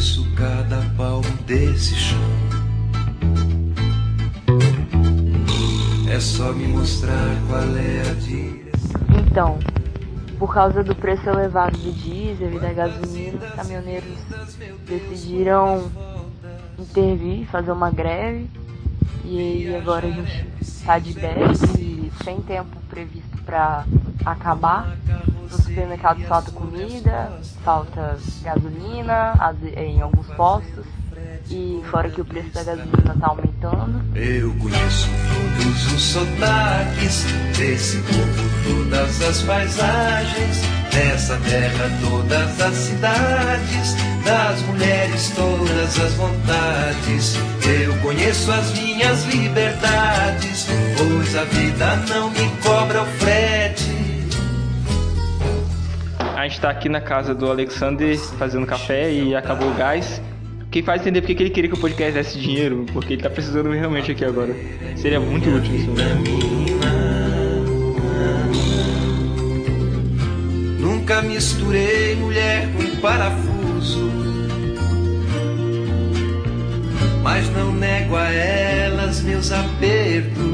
conheço cada palmo desse chão. É só me mostrar qual é a direção. Então, por causa do preço elevado do diesel e da gasolina, os caminhoneiros decidiram intervir, fazer uma greve. E agora a gente tá de 10 e sem tempo previsto para acabar. No supermercado falta comida, falta gasolina em alguns postos. E fora que o preço da gasolina tá aumentando. Eu conheço todos os sotaques desse povo, todas as paisagens, dessa terra, todas as cidades, das mulheres, todas as vontades. Eu conheço as minhas liberdades, pois a vida não me A gente tá aqui na casa do Alexander fazendo café e acabou o gás. Quem faz entender porque que ele queria que o podcast desse dinheiro, porque ele tá precisando realmente aqui agora. Seria muito útil isso. Nunca misturei mulher com parafuso. Mas não nego a elas meus apertos,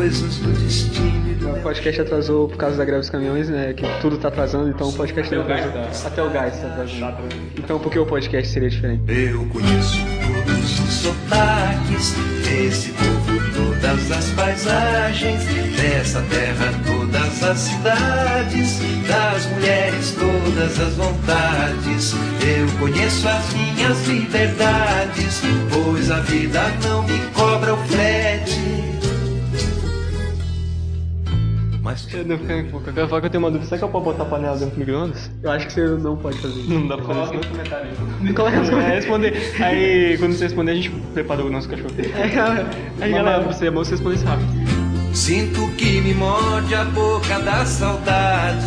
coisas do destino. O podcast atrasou por causa da greve dos caminhões, né? Que tudo tá atrasando, então o podcast Até o gás tá- Até o gás tá atrasando. Então por que o podcast seria diferente? Eu conheço todos os sotaques desse povo, todas as paisagens, dessa terra, todas as cidades, das mulheres, todas as vontades. Eu conheço as minhas liberdades, pois a vida não me cobra o frete. Mas Eu não ficar em pouco. Eu quero falar que eu tenho uma dúvida. Será que eu posso botar a panela dentro do micro-ondas? Eu acho que você não pode fazer isso. Não dá pra fazer isso. não. Coloca você vai responder. Aí, quando você responder, a gente prepara o nosso cachorro. É, cara. Aí, galera, você é bom você responder isso rápido. Sinto que me morde a boca da saudade.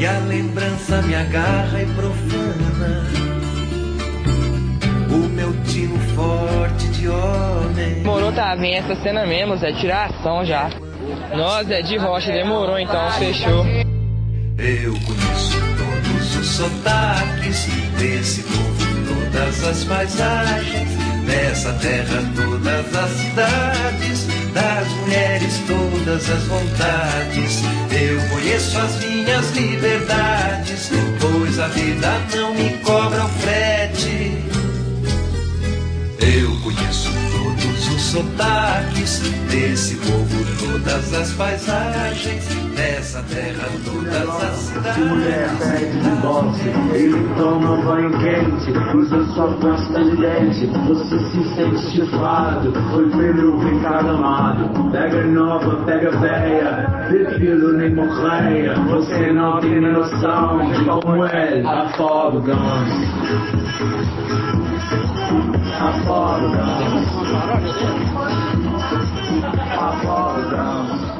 E a lembrança me agarra e profana. O meu tino forte tá? Vem essa cena mesmo, Zé. Tira a ação já. Nós é de rocha, demorou então, fechou. Eu conheço todos os sotaques desse povo, todas as paisagens, dessa terra, todas as cidades, das mulheres, todas as vontades. Eu conheço as minhas liberdades, pois a vida não me sotaques desse povo, todas as paisagens, dessa terra, todas as Mulher cidades. pede de boxe, ele toma banho quente, usa sua pasta de dente, você se sente chifrado, foi Pedro Ricardo amado, pega nova, pega véia, prefiro nem morreia, você não tem noção de como é Thank you.